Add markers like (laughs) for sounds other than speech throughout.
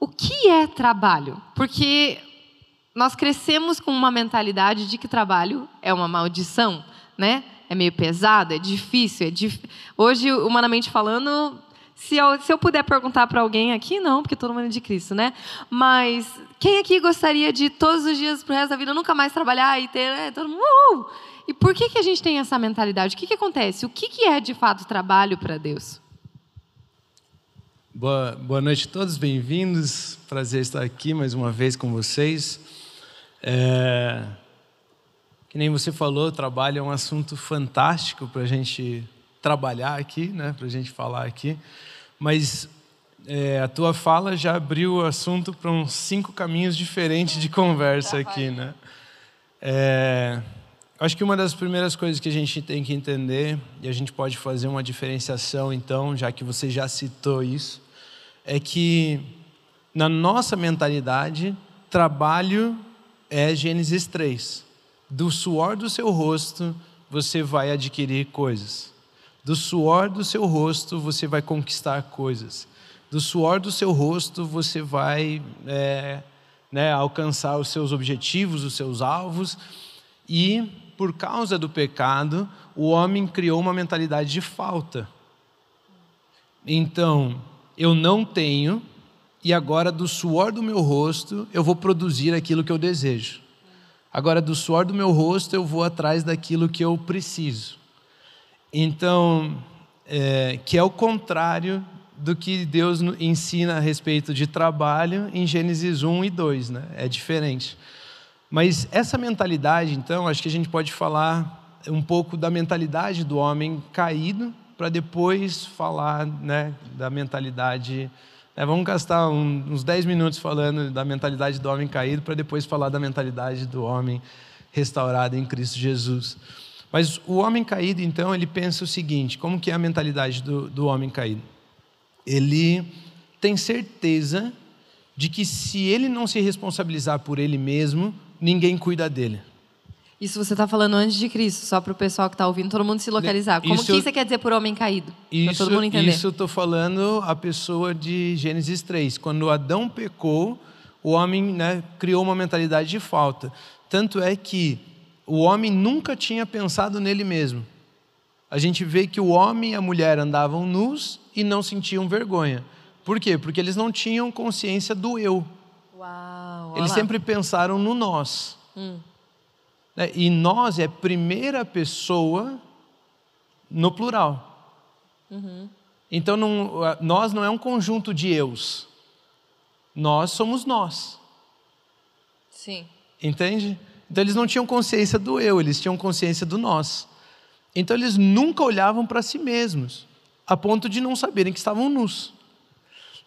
O que é trabalho? Porque nós crescemos com uma mentalidade de que trabalho é uma maldição, né? É meio pesado, é difícil. É dif... Hoje, humanamente falando, se eu, se eu puder perguntar para alguém aqui, não, porque todo mundo é de Cristo, né? Mas quem aqui gostaria de todos os dias pro resto da vida nunca mais trabalhar e ter né, todo mundo? Uh! E por que, que a gente tem essa mentalidade? O que, que acontece? O que, que é de fato trabalho para Deus? Boa, boa noite a todos, bem-vindos. Prazer estar aqui mais uma vez com vocês. É, que nem você falou, o trabalho é um assunto fantástico para a gente trabalhar aqui, né? para a gente falar aqui. Mas é, a tua fala já abriu o assunto para uns cinco caminhos diferentes de conversa (laughs) aqui. Né? É, acho que uma das primeiras coisas que a gente tem que entender, e a gente pode fazer uma diferenciação então, já que você já citou isso, é que na nossa mentalidade, trabalho é Gênesis 3. Do suor do seu rosto você vai adquirir coisas. Do suor do seu rosto você vai conquistar coisas. Do suor do seu rosto você vai é, né, alcançar os seus objetivos, os seus alvos. E por causa do pecado, o homem criou uma mentalidade de falta. Então, eu não tenho, e agora do suor do meu rosto eu vou produzir aquilo que eu desejo. Agora, do suor do meu rosto eu vou atrás daquilo que eu preciso. Então, é, que é o contrário do que Deus ensina a respeito de trabalho em Gênesis 1 e 2, né? É diferente. Mas essa mentalidade, então, acho que a gente pode falar um pouco da mentalidade do homem caído, para depois falar né, da mentalidade é, vamos gastar um, uns 10 minutos falando da mentalidade do homem caído, para depois falar da mentalidade do homem restaurado em Cristo Jesus. Mas o homem caído, então, ele pensa o seguinte: como que é a mentalidade do, do homem caído? Ele tem certeza de que se ele não se responsabilizar por ele mesmo, ninguém cuida dele. Isso você está falando antes de Cristo, só para o pessoal que está ouvindo, todo mundo se localizar. Como isso, que você quer dizer por homem caído? Para todo mundo entender. Isso eu estou falando a pessoa de Gênesis 3. Quando Adão pecou, o homem né, criou uma mentalidade de falta. Tanto é que o homem nunca tinha pensado nele mesmo. A gente vê que o homem e a mulher andavam nus e não sentiam vergonha. Por quê? Porque eles não tinham consciência do eu. Uau, eles sempre pensaram no nós. Hum. Né? E nós é primeira pessoa no plural. Uhum. Então, não, nós não é um conjunto de eus. Nós somos nós. Sim. Entende? Então, eles não tinham consciência do eu, eles tinham consciência do nós. Então, eles nunca olhavam para si mesmos, a ponto de não saberem que estavam nus.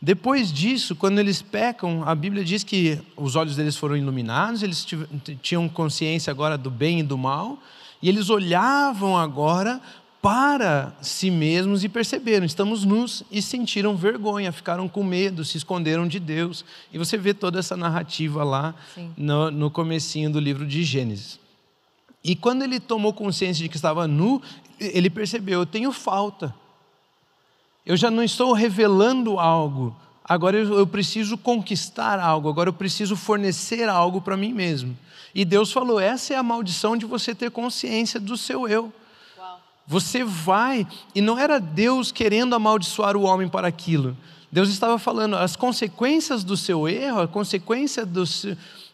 Depois disso, quando eles pecam, a Bíblia diz que os olhos deles foram iluminados, eles tinham consciência agora do bem e do mal, e eles olhavam agora para si mesmos e perceberam, estamos nus, e sentiram vergonha, ficaram com medo, se esconderam de Deus. E você vê toda essa narrativa lá no, no comecinho do livro de Gênesis. E quando ele tomou consciência de que estava nu, ele percebeu, eu tenho falta. Eu já não estou revelando algo, agora eu, eu preciso conquistar algo, agora eu preciso fornecer algo para mim mesmo. E Deus falou: essa é a maldição de você ter consciência do seu eu. Você vai, e não era Deus querendo amaldiçoar o homem para aquilo. Deus estava falando as consequências do seu erro, a consequência do,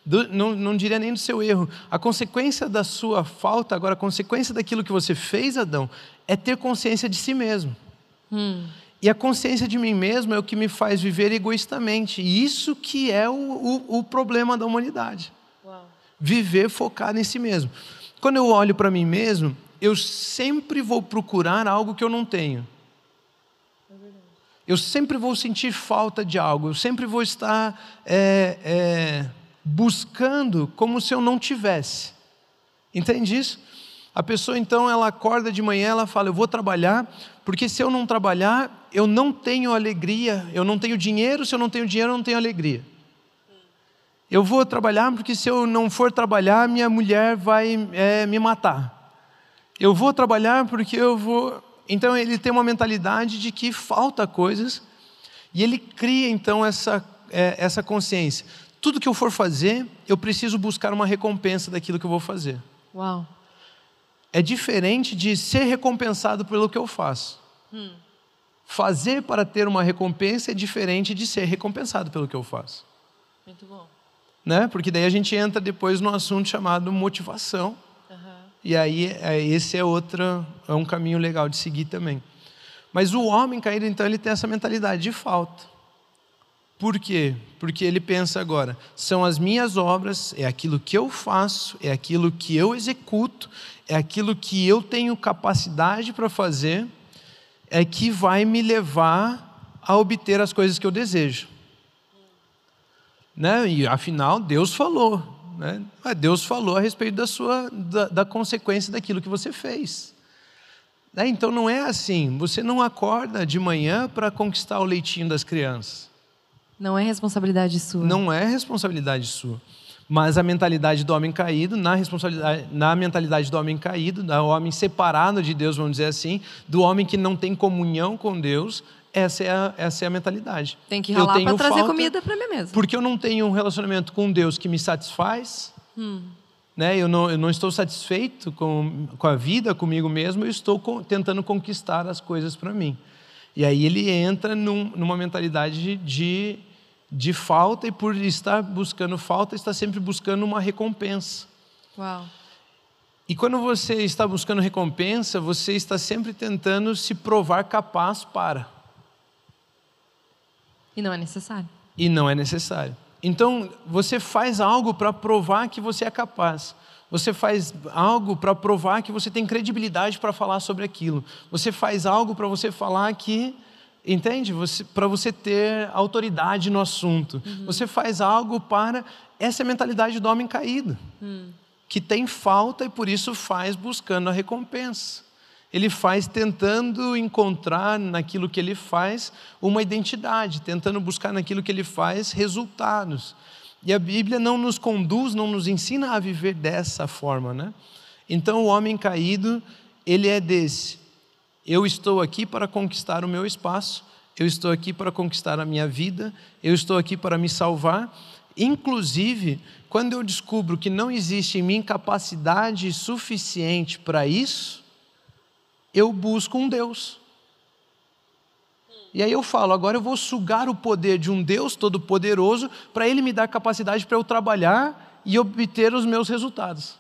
do não, não diria nem do seu erro, a consequência da sua falta, agora a consequência daquilo que você fez, Adão, é ter consciência de si mesmo. Hum. E a consciência de mim mesmo é o que me faz viver egoístamente. E isso que é o, o, o problema da humanidade. Uau. Viver focado em si mesmo. Quando eu olho para mim mesmo, eu sempre vou procurar algo que eu não tenho. É Eu sempre vou sentir falta de algo, eu sempre vou estar é, é, buscando como se eu não tivesse. Entende isso? A pessoa então ela acorda de manhã, ela fala: Eu vou trabalhar, porque se eu não trabalhar, eu não tenho alegria, eu não tenho dinheiro, se eu não tenho dinheiro, eu não tenho alegria. Eu vou trabalhar porque se eu não for trabalhar, minha mulher vai é, me matar. Eu vou trabalhar porque eu vou. Então ele tem uma mentalidade de que falta coisas e ele cria então essa, é, essa consciência. Tudo que eu for fazer, eu preciso buscar uma recompensa daquilo que eu vou fazer. Uau. É diferente de ser recompensado pelo que eu faço. Hum. Fazer para ter uma recompensa é diferente de ser recompensado pelo que eu faço. Muito bom. Né? Porque daí a gente entra depois no assunto chamado motivação. Uhum. E aí é, esse é outro, é um caminho legal de seguir também. Mas o homem caído, então, ele tem essa mentalidade de falta. Por quê? Porque ele pensa agora: são as minhas obras, é aquilo que eu faço, é aquilo que eu executo, é aquilo que eu tenho capacidade para fazer, é que vai me levar a obter as coisas que eu desejo. Né? E afinal, Deus falou. Né? Deus falou a respeito da, sua, da, da consequência daquilo que você fez. Né? Então não é assim. Você não acorda de manhã para conquistar o leitinho das crianças. Não é responsabilidade sua. Não é responsabilidade sua. Mas a mentalidade do homem caído, na, responsabilidade, na mentalidade do homem caído, do homem separado de Deus, vamos dizer assim, do homem que não tem comunhão com Deus, essa é a, essa é a mentalidade. Tem que ralar para trazer comida para mim mesmo. Porque eu não tenho um relacionamento com Deus que me satisfaz. Hum. Né? Eu, não, eu não estou satisfeito com, com a vida, comigo mesmo, eu estou com, tentando conquistar as coisas para mim. E aí ele entra num, numa mentalidade de de falta e por estar buscando falta, está sempre buscando uma recompensa. Uau. E quando você está buscando recompensa, você está sempre tentando se provar capaz para. E não é necessário. E não é necessário. Então, você faz algo para provar que você é capaz. Você faz algo para provar que você tem credibilidade para falar sobre aquilo. Você faz algo para você falar que Entende? Você, para você ter autoridade no assunto. Uhum. Você faz algo para. Essa é a mentalidade do homem caído, uhum. que tem falta e por isso faz buscando a recompensa. Ele faz tentando encontrar naquilo que ele faz uma identidade, tentando buscar naquilo que ele faz resultados. E a Bíblia não nos conduz, não nos ensina a viver dessa forma, né? Então o homem caído, ele é desse. Eu estou aqui para conquistar o meu espaço, eu estou aqui para conquistar a minha vida, eu estou aqui para me salvar. Inclusive, quando eu descubro que não existe em mim capacidade suficiente para isso, eu busco um Deus. E aí eu falo, agora eu vou sugar o poder de um Deus todo-poderoso para ele me dar capacidade para eu trabalhar e obter os meus resultados.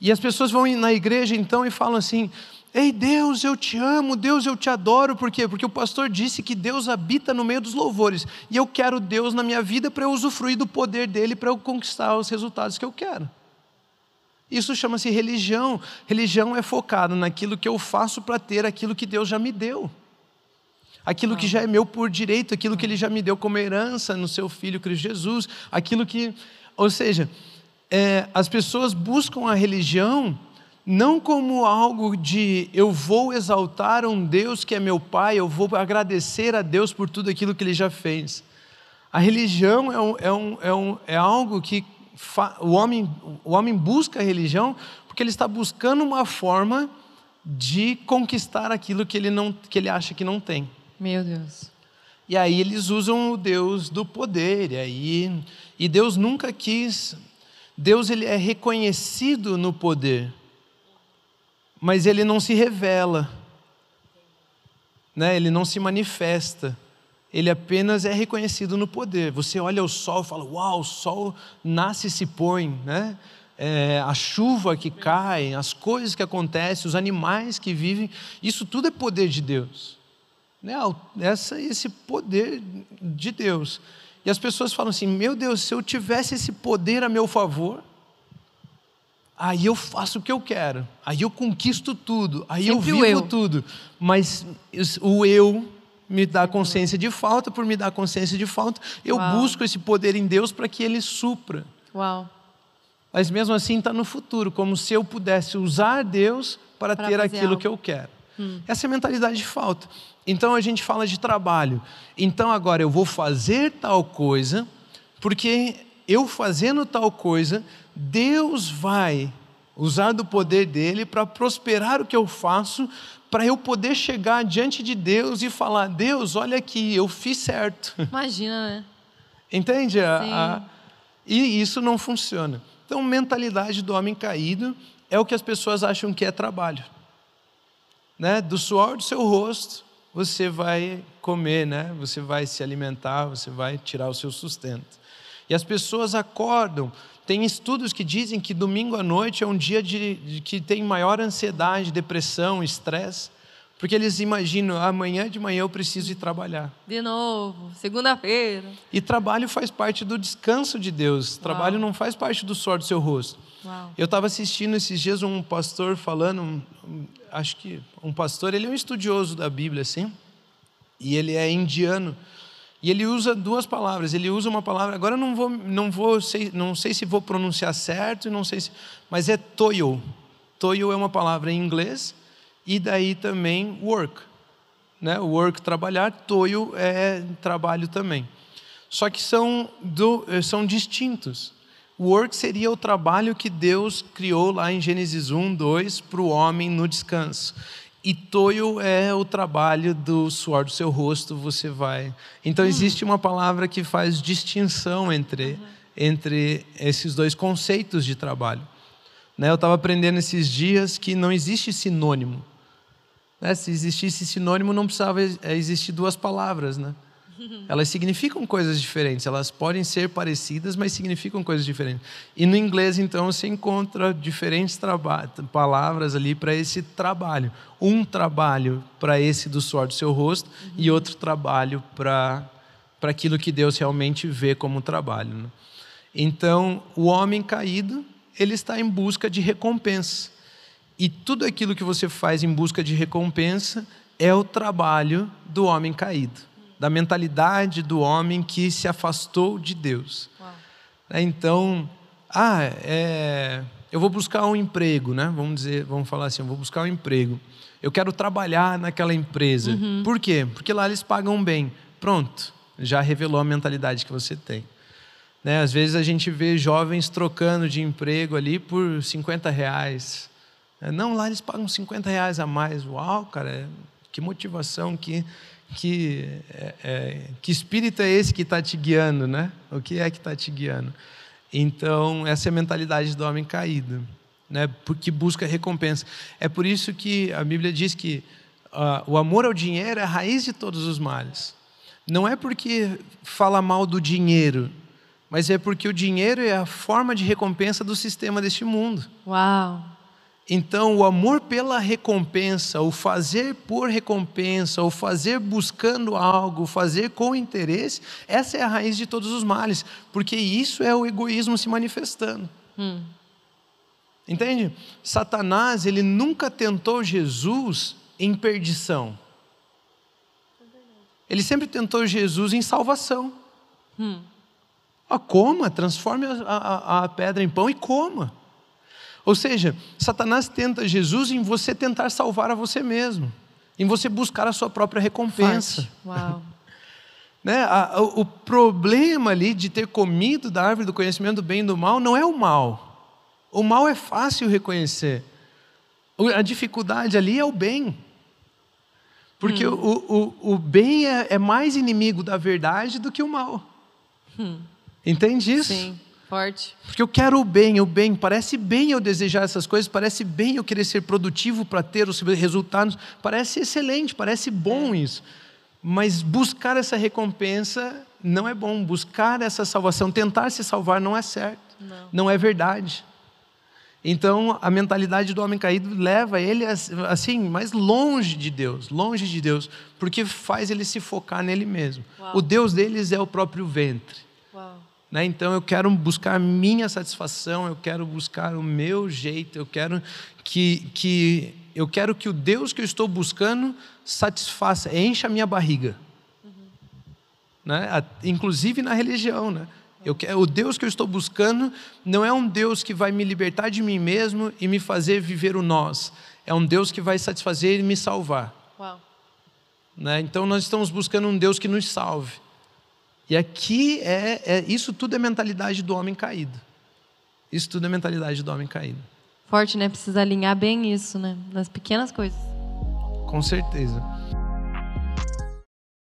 E as pessoas vão na igreja então e falam assim: Ei, Deus, eu te amo, Deus, eu te adoro, por quê? Porque o pastor disse que Deus habita no meio dos louvores, e eu quero Deus na minha vida para eu usufruir do poder dele, para eu conquistar os resultados que eu quero. Isso chama-se religião. Religião é focada naquilo que eu faço para ter aquilo que Deus já me deu. Aquilo que já é meu por direito, aquilo que ele já me deu como herança no seu filho Cristo Jesus, aquilo que. Ou seja, é, as pessoas buscam a religião não como algo de eu vou exaltar um Deus que é meu Pai, eu vou agradecer a Deus por tudo aquilo que Ele já fez. A religião é, um, é, um, é, um, é algo que fa, o, homem, o homem busca a religião porque ele está buscando uma forma de conquistar aquilo que ele, não, que ele acha que não tem. Meu Deus. E aí eles usam o Deus do poder, e, aí, e Deus nunca quis. Deus ele é reconhecido no poder mas ele não se revela, né? ele não se manifesta, ele apenas é reconhecido no poder. Você olha o sol e fala: Uau, o sol nasce e se põe, né? É, a chuva que cai, as coisas que acontecem, os animais que vivem, isso tudo é poder de Deus. Né? Essa, esse poder de Deus. E as pessoas falam assim: Meu Deus, se eu tivesse esse poder a meu favor, aí eu faço o que eu quero, aí eu conquisto tudo, aí Sempre eu vivo eu. tudo. Mas o eu me dá consciência de falta, por me dar consciência de falta, eu Uau. busco esse poder em Deus para que Ele supra. Uau. Mas mesmo assim está no futuro, como se eu pudesse usar Deus para Para ter aquilo algo. que eu quero. Essa é a mentalidade de falta. Então a gente fala de trabalho. Então agora eu vou fazer tal coisa, porque eu fazendo tal coisa, Deus vai usar do poder dele para prosperar o que eu faço, para eu poder chegar diante de Deus e falar: Deus, olha aqui, eu fiz certo. (laughs) Imagina, né? Entende? A- e isso não funciona. Então, mentalidade do homem caído é o que as pessoas acham que é trabalho. Né? Do suor do seu rosto, você vai comer, né? você vai se alimentar, você vai tirar o seu sustento. E as pessoas acordam. Tem estudos que dizem que domingo à noite é um dia de, de que tem maior ansiedade, depressão, estresse, porque eles imaginam amanhã de manhã eu preciso ir trabalhar. De novo, segunda-feira. E trabalho faz parte do descanso de Deus. Trabalho Uau. não faz parte do suor do seu rosto. Uau. Eu estava assistindo esses dias um pastor falando, um- um- acho que um pastor, ele é um estudioso da Bíblia, assim, e ele é indiano. E ele usa duas palavras. Ele usa uma palavra. Agora não vou, não vou, sei, não sei se vou pronunciar certo não sei se, mas é toil. Toil é uma palavra em inglês e daí também work, né? Work trabalhar, toil é trabalho também. Só que são do, são distintos. Work seria o trabalho que Deus criou lá em Gênesis 1, 2 para o homem no descanso. E toil é o trabalho do suor do seu rosto, você vai. Então existe uma palavra que faz distinção entre, entre esses dois conceitos de trabalho. Né, Eu estava aprendendo esses dias que não existe sinônimo. Né, Se existisse sinônimo, não precisava eh, existir duas palavras. Né? Elas significam coisas diferentes, elas podem ser parecidas, mas significam coisas diferentes. E no inglês, então, você encontra diferentes palavras ali para esse trabalho. Um trabalho para esse do suor do seu rosto e outro trabalho para para aquilo que Deus realmente vê como trabalho. né? Então, o homem caído, ele está em busca de recompensa. E tudo aquilo que você faz em busca de recompensa é o trabalho do homem caído, da mentalidade do homem que se afastou de Deus. Né, Então, ah, é, eu vou buscar um emprego, né? Vamos dizer, vamos falar assim, eu vou buscar um emprego. Eu quero trabalhar naquela empresa. Por quê? Porque lá eles pagam bem. Pronto, já revelou a mentalidade que você tem. Né? Às vezes a gente vê jovens trocando de emprego ali por 50 reais. É, Não, lá eles pagam 50 reais a mais. Uau, cara, que motivação, que, que, é, é, que espírito é esse que está te guiando, né? O que é que está te guiando? Então, essa é a mentalidade do homem caído, né? Porque busca recompensa. É por isso que a Bíblia diz que ah, o amor ao dinheiro é a raiz de todos os males. Não é porque fala mal do dinheiro, mas é porque o dinheiro é a forma de recompensa do sistema deste mundo. Uau. Então, o amor pela recompensa, o fazer por recompensa, o fazer buscando algo, o fazer com interesse, essa é a raiz de todos os males, porque isso é o egoísmo se manifestando. Hum. Entende? Satanás, ele nunca tentou Jesus em perdição. Ele sempre tentou Jesus em salvação. Hum. Ah, coma, transforme a, a- a pedra em pão e coma. Ou seja, Satanás tenta Jesus em você tentar salvar a você mesmo, em você buscar a sua própria recompensa. Uau. (laughs) Né? A- a- o problema ali de ter comido da árvore do conhecimento do bem e do mal não é o mal. O mal é fácil reconhecer. O- A dificuldade ali é o bem. Porque o, o, o bem é, é mais inimigo da verdade do que o mal. Entende isso? Sim. Forte. Porque eu quero o bem, o bem. Parece bem eu desejar essas coisas, parece bem eu querer ser produtivo para ter os resultados. Parece excelente, parece bom isso. Mas buscar essa recompensa não é bom. Buscar essa salvação, tentar se salvar não é certo. Não. é verdade. Então, a mentalidade do homem caído leva ele assim mais longe de Deus, longe de Deus, porque faz ele se focar nele mesmo. Uau. O Deus deles é o próprio ventre. Uau. Né? Então eu quero buscar a minha satisfação, eu quero buscar o meu jeito, eu quero que, que Eu quero que o Deus que eu estou buscando satisfaça, encha a minha barriga. Né? Inclusive na religião. Né? Eu o Deus que eu estou buscando não é um Deus que vai me libertar de mim mesmo e me fazer viver o nós. É um Deus que vai satisfazer e me salvar. Né? Então nós estamos buscando um Deus que nos salve. E aqui é, é, isso tudo é mentalidade do homem caído. Isso tudo é mentalidade do homem caído. Forte, né? Precisa alinhar bem isso, né? Nas pequenas coisas. Com certeza.